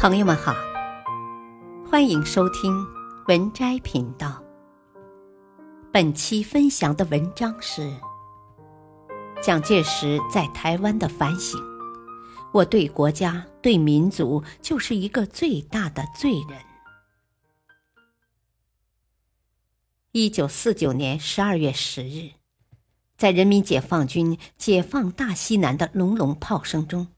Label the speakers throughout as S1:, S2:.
S1: 朋友们好，欢迎收听文摘频道。本期分享的文章是蒋介石在台湾的反省。我对国家、对民族就是一个最大的罪人。一九四九年十二月十日，在人民解放军解放大西南的隆隆炮声中。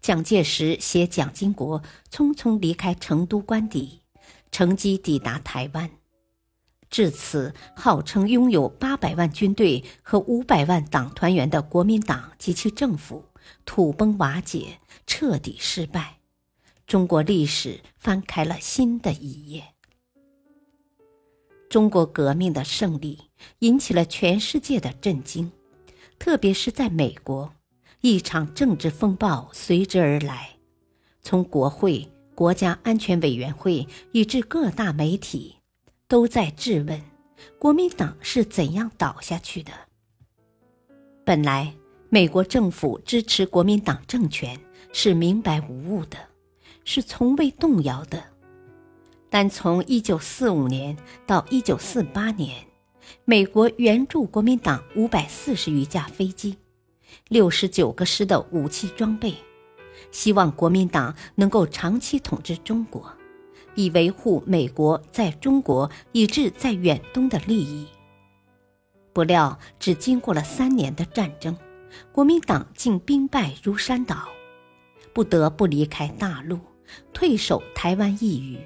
S1: 蒋介石携蒋经国匆匆离开成都官邸，乘机抵达台湾。至此，号称拥有八百万军队和五百万党团员的国民党及其政府土崩瓦解，彻底失败。中国历史翻开了新的一页。中国革命的胜利引起了全世界的震惊，特别是在美国。一场政治风暴随之而来，从国会、国家安全委员会以至各大媒体，都在质问国民党是怎样倒下去的。本来，美国政府支持国民党政权是明白无误的，是从未动摇的。但从1945年到1948年，美国援助国民党540余架飞机。六十九个师的武器装备，希望国民党能够长期统治中国，以维护美国在中国以至在远东的利益。不料，只经过了三年的战争，国民党竟兵败如山倒，不得不离开大陆，退守台湾一隅。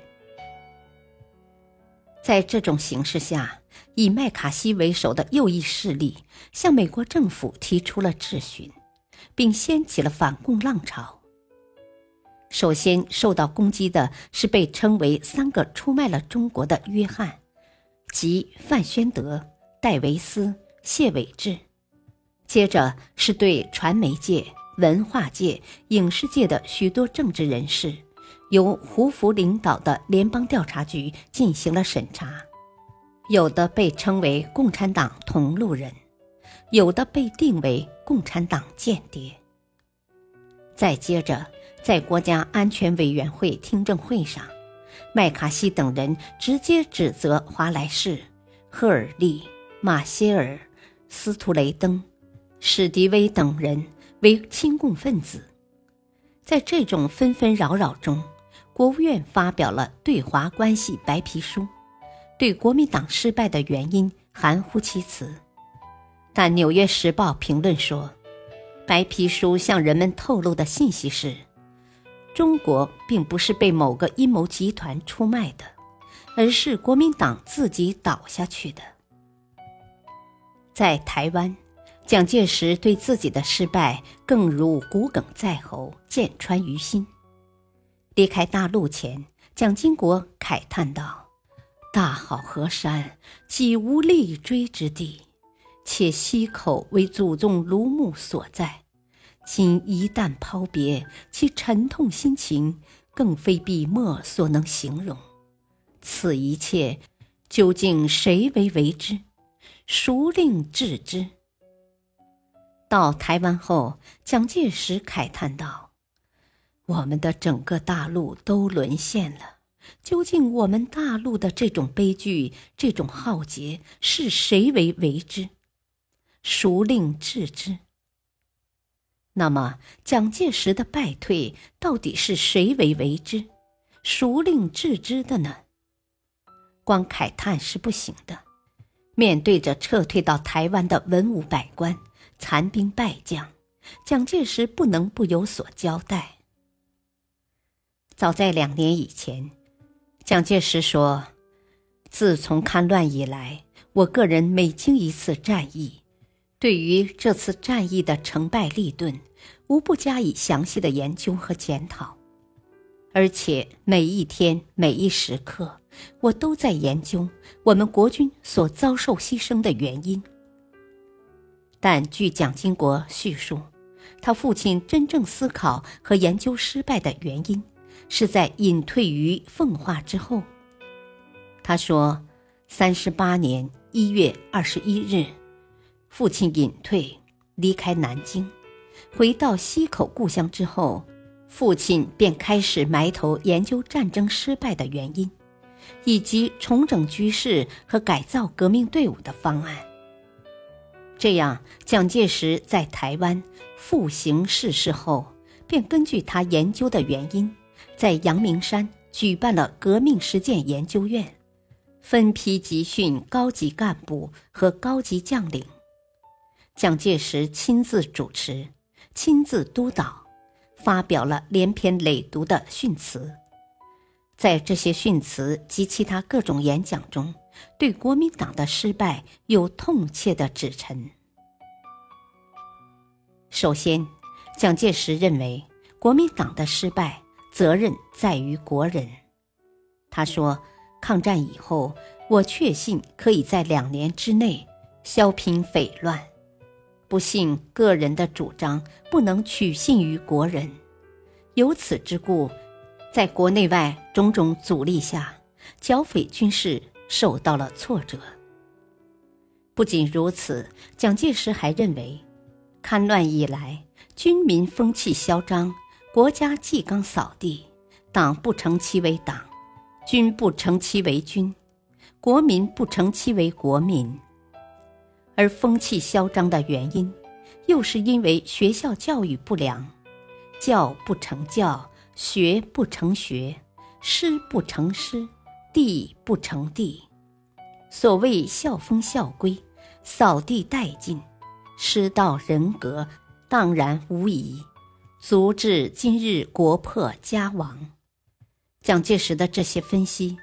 S1: 在这种形势下，以麦卡锡为首的右翼势力向美国政府提出了质询，并掀起了反共浪潮。首先受到攻击的是被称为“三个出卖了中国”的约翰，即范宣德、戴维斯、谢伟志；接着是对传媒界、文化界、影视界的许多政治人士。由胡佛领导的联邦调查局进行了审查，有的被称为共产党同路人，有的被定为共产党间谍。再接着，在国家安全委员会听证会上，麦卡锡等人直接指责华莱士、赫尔利、马歇尔、斯图雷登、史迪威等人为亲共分子。在这种纷纷扰扰中，国务院发表了对华关系白皮书，对国民党失败的原因含糊其辞。但《纽约时报》评论说，白皮书向人们透露的信息是，中国并不是被某个阴谋集团出卖的，而是国民党自己倒下去的。在台湾，蒋介石对自己的失败更如骨鲠在喉，剑穿于心。离开大陆前，蒋经国慨叹道：“大好河山，几无立锥之地，且溪口为祖宗庐墓所在。今一旦抛别，其沉痛心情，更非笔墨所能形容。此一切，究竟谁为为之？孰令治之？”到台湾后，蒋介石慨叹道。我们的整个大陆都沦陷了，究竟我们大陆的这种悲剧、这种浩劫是谁为为之？孰令治之？那么，蒋介石的败退到底是谁为为之？孰令治之的呢？光慨叹是不行的。面对着撤退到台湾的文武百官、残兵败将，蒋介石不能不有所交代。早在两年以前，蒋介石说：“自从戡乱以来，我个人每经一次战役，对于这次战役的成败利钝，无不加以详细的研究和检讨，而且每一天每一时刻，我都在研究我们国军所遭受牺牲的原因。”但据蒋经国叙述，他父亲真正思考和研究失败的原因。是在隐退于奉化之后，他说：“三十八年一月二十一日，父亲隐退，离开南京，回到溪口故乡之后，父亲便开始埋头研究战争失败的原因，以及重整局势和改造革命队伍的方案。这样，蒋介石在台湾复行逝世后，便根据他研究的原因，在阳明山举办了革命实践研究院，分批集训高级干部和高级将领。蒋介石亲自主持，亲自督导，发表了连篇累牍的训词。在这些训词及其他各种演讲中，对国民党的失败有痛切的指陈。首先，蒋介石认为国民党的失败责任在于国人。他说：“抗战以后，我确信可以在两年之内消平匪乱。”不幸，个人的主张不能取信于国人，由此之故，在国内外种种阻力下，剿匪军事受到了挫折。不仅如此，蒋介石还认为，戡乱以来，军民风气嚣张，国家纪纲扫地，党不成其为党，军不成其为军，国民不成其为国民。而风气嚣张的原因，又是因为学校教育不良，教不成教，学不成学，师不成师，地不成地。所谓校风校规，扫地殆尽，师道人格荡然无疑，足至今日国破家亡。蒋介石的这些分析，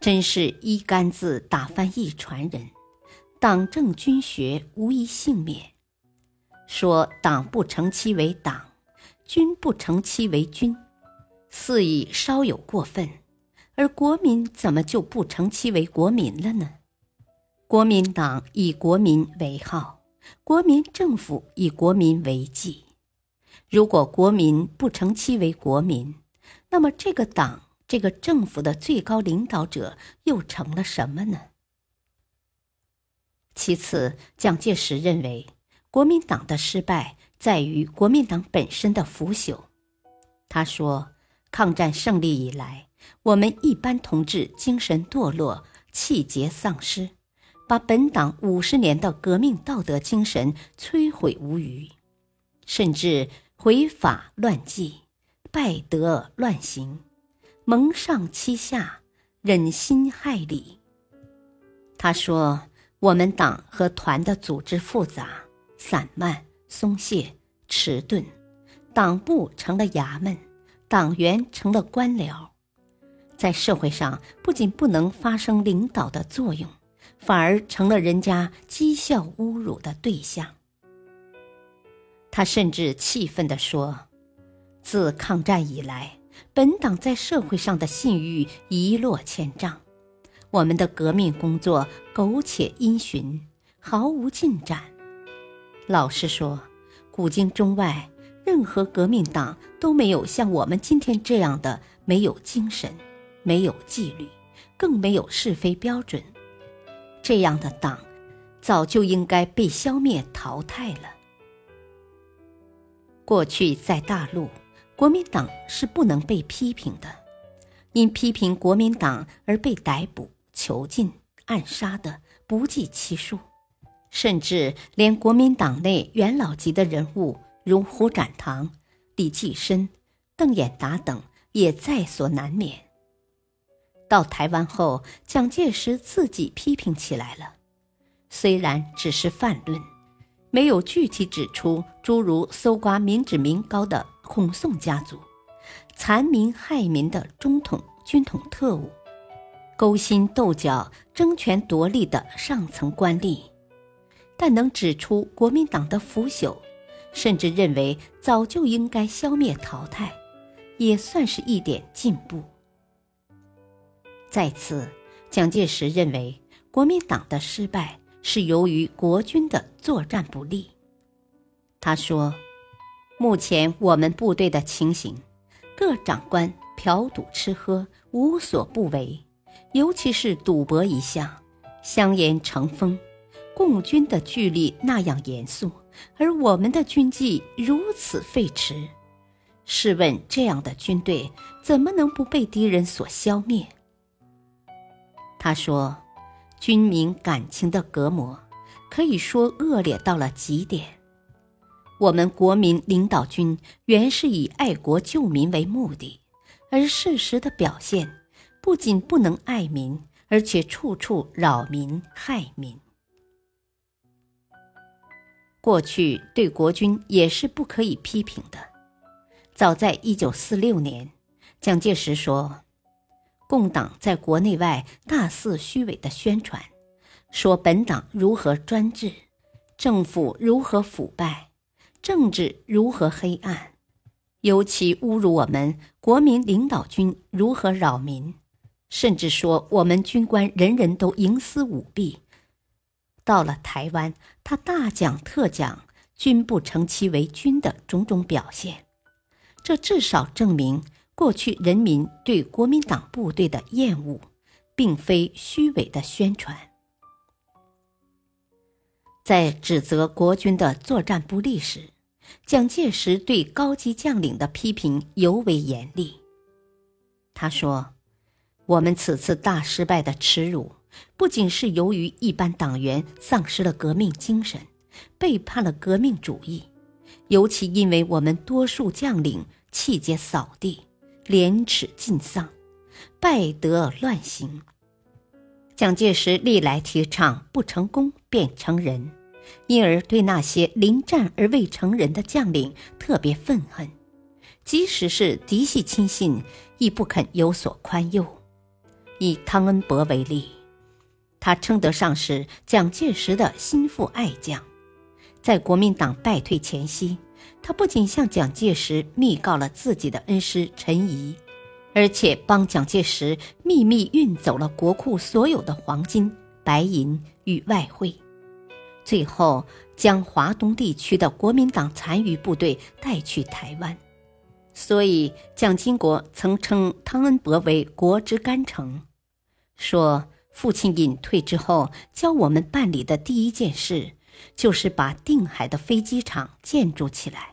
S1: 真是一竿子打翻一船人。党政军学无一幸免。说党不成其为党，军不成其为军，似已稍有过分。而国民怎么就不成其为国民了呢？国民党以国民为号，国民政府以国民为纪。如果国民不成其为国民，那么这个党、这个政府的最高领导者又成了什么呢？其次，蒋介石认为，国民党的失败在于国民党本身的腐朽。他说：“抗战胜利以来，我们一般同志精神堕落，气节丧失，把本党五十年的革命道德精神摧毁无余，甚至毁法乱纪，败德乱行，蒙上欺下，忍心害理。”他说。我们党和团的组织复杂、散漫、松懈、迟钝，党部成了衙门，党员成了官僚，在社会上不仅不能发生领导的作用，反而成了人家讥笑侮辱的对象。他甚至气愤地说：“自抗战以来，本党在社会上的信誉一落千丈。”我们的革命工作苟且因循，毫无进展。老实说，古今中外，任何革命党都没有像我们今天这样的没有精神、没有纪律，更没有是非标准。这样的党，早就应该被消灭淘汰了。过去在大陆，国民党是不能被批评的，因批评国民党而被逮捕。囚禁、暗杀的不计其数，甚至连国民党内元老级的人物，如胡展堂、李济深、邓演达等，也在所难免。到台湾后，蒋介石自己批评起来了，虽然只是泛论，没有具体指出诸如搜刮民脂民膏的孔宋家族，残民害民的中统、军统特务。勾心斗角、争权夺利的上层官吏，但能指出国民党的腐朽，甚至认为早就应该消灭淘汰，也算是一点进步。再次，蒋介石认为国民党的失败是由于国军的作战不利。他说：“目前我们部队的情形，各长官嫖赌吃喝无所不为。”尤其是赌博一项，香烟成风，共军的纪律那样严肃，而我们的军纪如此废弛，试问，这样的军队怎么能不被敌人所消灭？他说：“军民感情的隔膜，可以说恶劣到了极点。我们国民领导军原是以爱国救民为目的，而事实的表现，不仅不能爱民，而且处处扰民害民。过去对国军也是不可以批评的。”早在一九四六年，蒋介石说：“共党在国内外大肆虚伪的宣传，说本党如何专制，政府如何腐败，政治如何黑暗，尤其侮辱我们国民领导军如何扰民，甚至说我们军官人人都营私舞弊。到了台湾，他大讲特讲军不成其为军的种种表现。”这至少证明，过去人民对国民党部队的厌恶，并非虚伪的宣传。在指责国军的作战不利时，蒋介石对高级将领的批评尤为严厉。他说：“我们此次大失败的耻辱，不仅是由于一般党员丧失了革命精神，背叛了革命主义。”尤其因为我们多数将领气节扫地，廉耻尽丧，败德乱行。蒋介石历来提倡不成功便成仁，因而对那些临战而未成仁的将领特别愤恨，即使是嫡系亲信，亦不肯有所宽宥。以汤恩伯为例，他称得上是蒋介石的心腹爱将。在国民党败退前夕，他不仅向蒋介石密告了自己的恩师陈仪，而且帮蒋介石秘密运走了国库所有的黄金、白银与外汇，最后将华东地区的国民党残余部队带去台湾。所以，蒋经国曾称汤恩伯为“国之干城”，说父亲隐退之后，教我们办理的第一件事。就是把定海的飞机场建筑起来。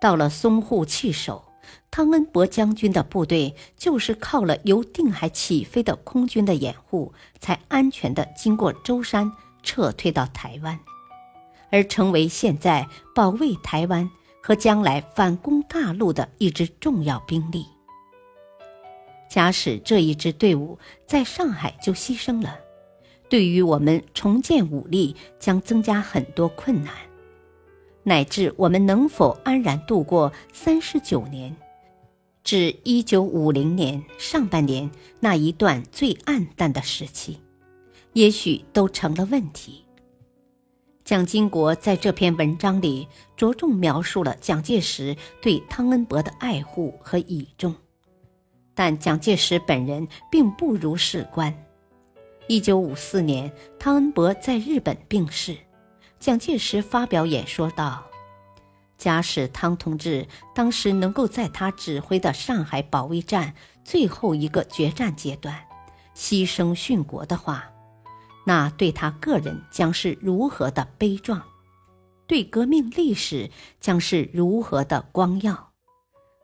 S1: 到了淞沪弃守，汤恩伯将军的部队就是靠了由定海起飞的空军的掩护，才安全的经过舟山撤退到台湾，而成为现在保卫台湾和将来反攻大陆的一支重要兵力。假使这一支队伍在上海就牺牲了。对于我们重建武力将增加很多困难，乃至我们能否安然度过三十九年至一九五零年上半年那一段最暗淡的时期，也许都成了问题。蒋经国在这篇文章里着重描述了蒋介石对汤恩伯的爱护和倚重，但蒋介石本人并不如是观。一九五四年，汤恩伯在日本病逝，蒋介石发表演说道：“假使汤同志当时能够在他指挥的上海保卫战最后一个决战阶段牺牲殉国的话，那对他个人将是如何的悲壮，对革命历史将是如何的光耀。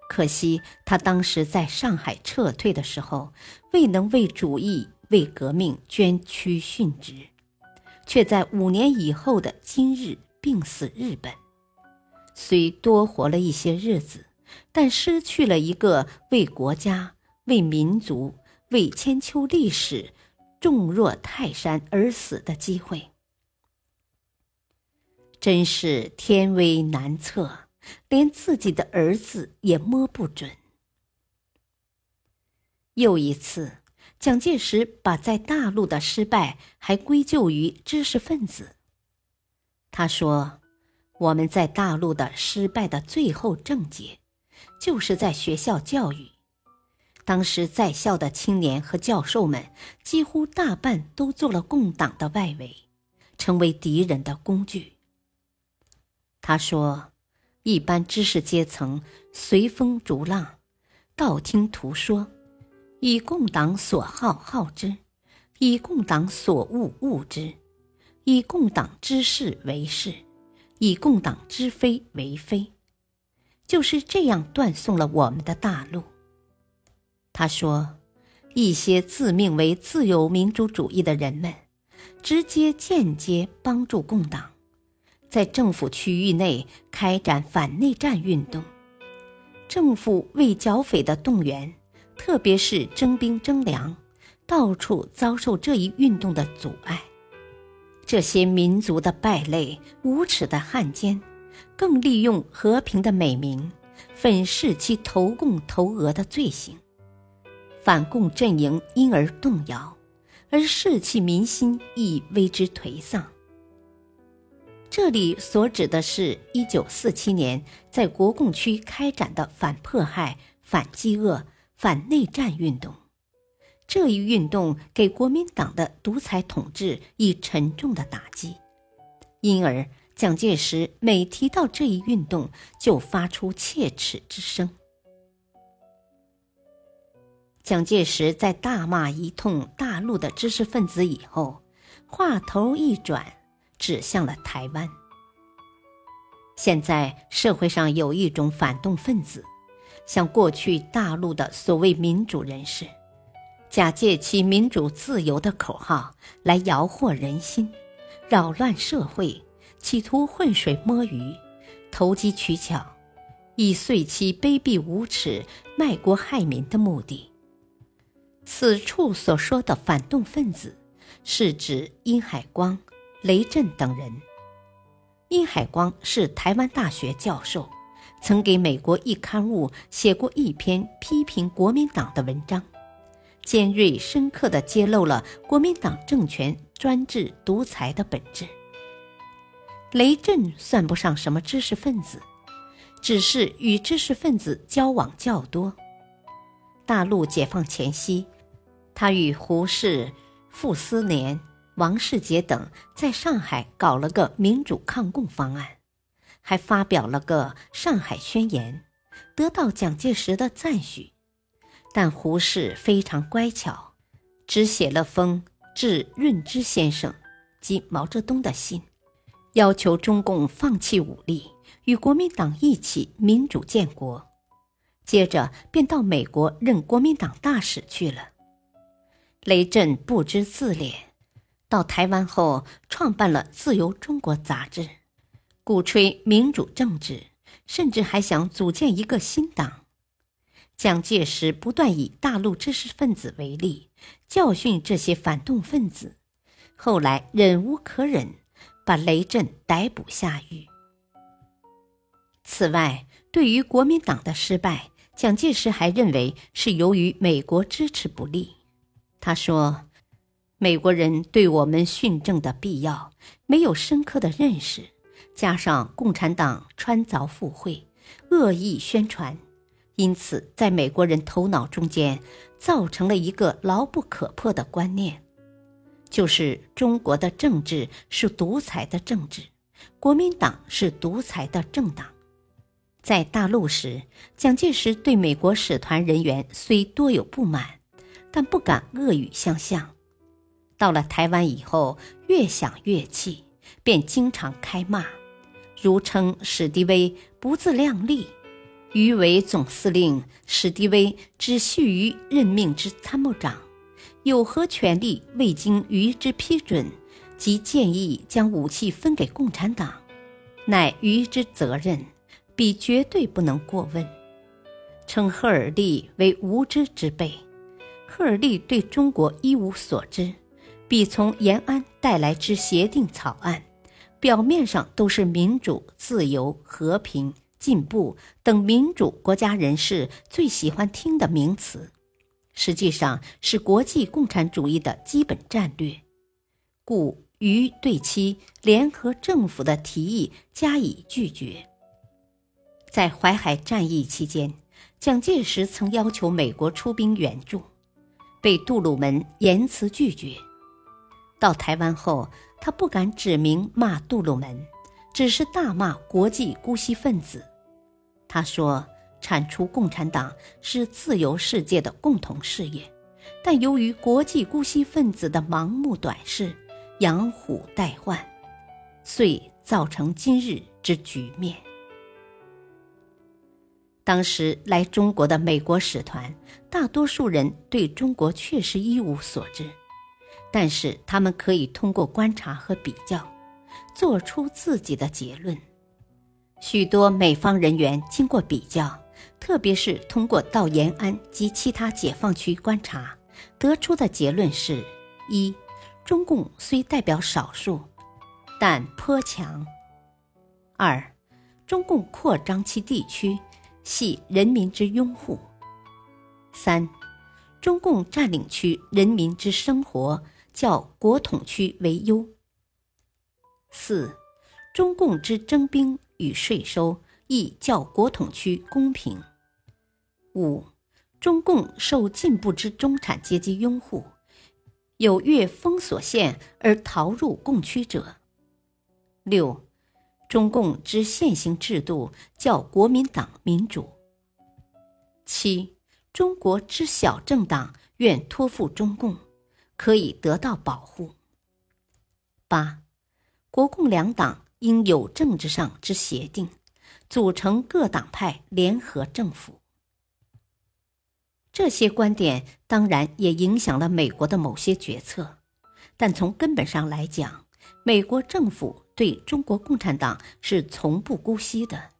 S1: 可惜他当时在上海撤退的时候，未能为主义。”为革命捐躯殉职，却在五年以后的今日病死日本。虽多活了一些日子，但失去了一个为国家、为民族、为千秋历史重若泰山而死的机会。真是天威难测，连自己的儿子也摸不准。又一次。蒋介石把在大陆的失败还归咎于知识分子。他说：“我们在大陆的失败的最后症结，就是在学校教育。当时在校的青年和教授们，几乎大半都做了共党的外围，成为敌人的工具。”他说：“一般知识阶层随风逐浪，道听途说。”以共党所好好之，以共党所恶恶之，以共党之事为事，以共党之非为非，就是这样断送了我们的大陆。他说，一些自命为自由民主主义的人们，直接间接帮助共党，在政府区域内开展反内战运动。政府为剿匪的动员，特别是征兵征粮，到处遭受这一运动的阻碍。这些民族的败类、无耻的汉奸，更利用和平的美名，粉饰其投共投俄的罪行，反共阵营因而动摇，而士气民心亦为之颓丧。这里所指的是1947年在国共区开展的反迫害、反饥饿、反内战运动。这一运动给国民党的独裁统治以沉重的打击，因而蒋介石每提到这一运动，就发出切齿之声。蒋介石在大骂一通大陆的知识分子以后，话头一转，指向了台湾。现在社会上有一种反动分子，像过去大陆的所谓民主人士。假借其民主自由的口号来摇惑人心，扰乱社会，企图浑水摸鱼，投机取巧，以遂其卑鄙无耻、卖国害民的目的。此处所说的反动分子，是指殷海光、雷震等人。殷海光是台湾大学教授，曾给美国一刊物写过一篇批评国民党的文章。尖锐深刻地揭露了国民党政权专制独裁的本质。雷震算不上什么知识分子，只是与知识分子交往较多。大陆解放前夕，他与胡适、傅斯年、王世杰等在上海搞了个民主抗共方案，还发表了个《上海宣言》，得到蒋介石的赞许。但胡适非常乖巧，只写了封致润之先生及毛泽东的信，要求中共放弃武力，与国民党一起民主建国。接着便到美国任国民党大使去了。雷震不知自怜，到台湾后创办了《自由中国》杂志，鼓吹民主政治，甚至还想组建一个新党。蒋介石不断以大陆知识分子为例，教训这些反动分子。后来忍无可忍，把雷震逮捕下狱。此外，对于国民党的失败，蒋介石还认为是由于美国支持不力。他说：“美国人对我们训政的必要没有深刻的认识，加上共产党穿凿附会，恶意宣传。”因此，在美国人头脑中间，造成了一个牢不可破的观念，就是中国的政治是独裁的政治，国民党是独裁的政党。在大陆时，蒋介石对美国使团人员虽多有不满，但不敢恶语相向；到了台湾以后，越想越气，便经常开骂，如称史迪威不自量力。余为总司令，史迪威只系于任命之参谋长，有何权利未经余之批准，即建议将武器分给共产党？乃余之责任，彼绝对不能过问。称赫尔利为无知之辈，赫尔利对中国一无所知，彼从延安带来之协定草案，表面上都是民主、自由、和平。进步等民主国家人士最喜欢听的名词，实际上是国际共产主义的基本战略。故于对其联合政府的提议加以拒绝。在淮海战役期间，蒋介石曾要求美国出兵援助，被杜鲁门严词拒绝。到台湾后，他不敢指名骂杜鲁门，只是大骂国际姑息分子。他说：“铲除共产党是自由世界的共同事业，但由于国际姑息分子的盲目短视、养虎待患，遂造成今日之局面。”当时来中国的美国使团，大多数人对中国确实一无所知，但是他们可以通过观察和比较，做出自己的结论。许多美方人员经过比较，特别是通过到延安及其他解放区观察，得出的结论是：一、中共虽代表少数，但颇强；二、中共扩张其地区。系人民之拥护。三，中共占领区人民之生活较国统区为优。四，中共之征兵与税收亦较国统区公平。五，中共受进步之中产阶级拥护，有越封锁线而逃入共区者。六。中共之现行制度较国民党民主。七，中国之小政党愿托付中共，可以得到保护。八，国共两党应有政治上之协定，组成各党派联合政府。这些观点当然也影响了美国的某些决策，但从根本上来讲，美国政府。对中国共产党是从不姑息的，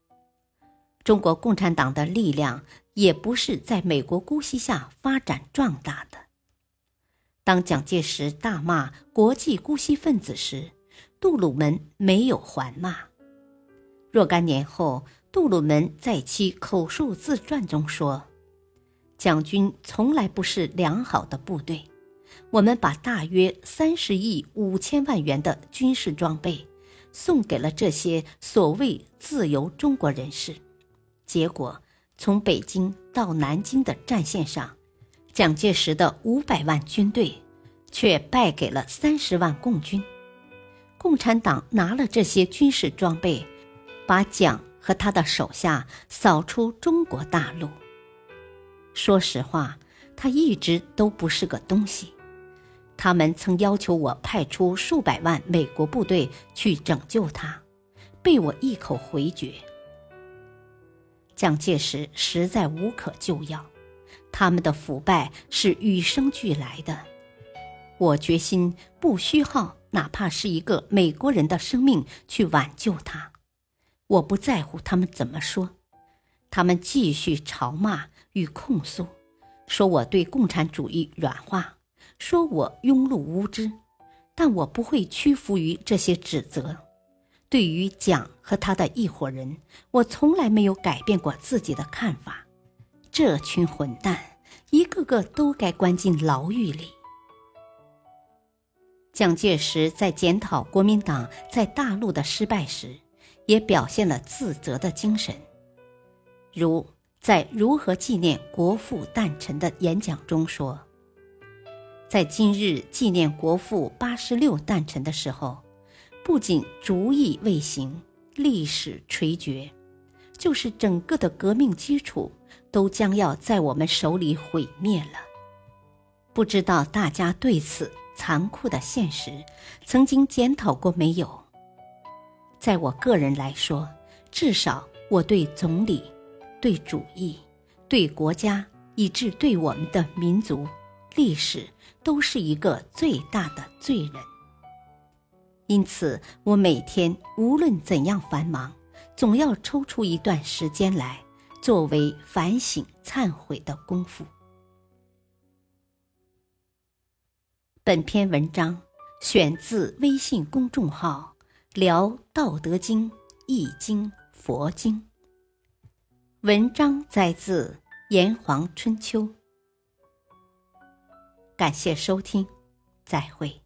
S1: 中国共产党的力量也不是在美国姑息下发展壮大的。当蒋介石大骂国际姑息分子时，杜鲁门没有还骂。若干年后，杜鲁门在其口述自传中说：“蒋军从来不是良好的部队，我们把大约三十亿五千万元的军事装备。”送给了这些所谓自由中国人士，结果从北京到南京的战线上，蒋介石的五百万军队却败给了三十万共军。共产党拿了这些军事装备，把蒋和他的手下扫出中国大陆。说实话，他一直都不是个东西。他们曾要求我派出数百万美国部队去拯救他，被我一口回绝。蒋介石实在无可救药，他们的腐败是与生俱来的。我决心不虚耗哪怕是一个美国人的生命去挽救他。我不在乎他们怎么说，他们继续嘲骂与控诉，说我对共产主义软化。说我庸碌无知，但我不会屈服于这些指责。对于蒋和他的一伙人，我从来没有改变过自己的看法。这群混蛋，一个个都该关进牢狱里。蒋介石在检讨国民党在大陆的失败时，也表现了自责的精神，如在如何纪念国父诞辰的演讲中说。在今日纪念国父八十六诞辰的时候，不仅主意未行，历史垂绝，就是整个的革命基础都将要在我们手里毁灭了。不知道大家对此残酷的现实曾经检讨过没有？在我个人来说，至少我对总理、对主义、对国家，以致对我们的民族历史。都是一个最大的罪人，因此我每天无论怎样繁忙，总要抽出一段时间来作为反省忏悔的功夫。本篇文章选自微信公众号“聊道德经、易经、佛经”，文章摘自《炎黄春秋》。感谢收听，再会。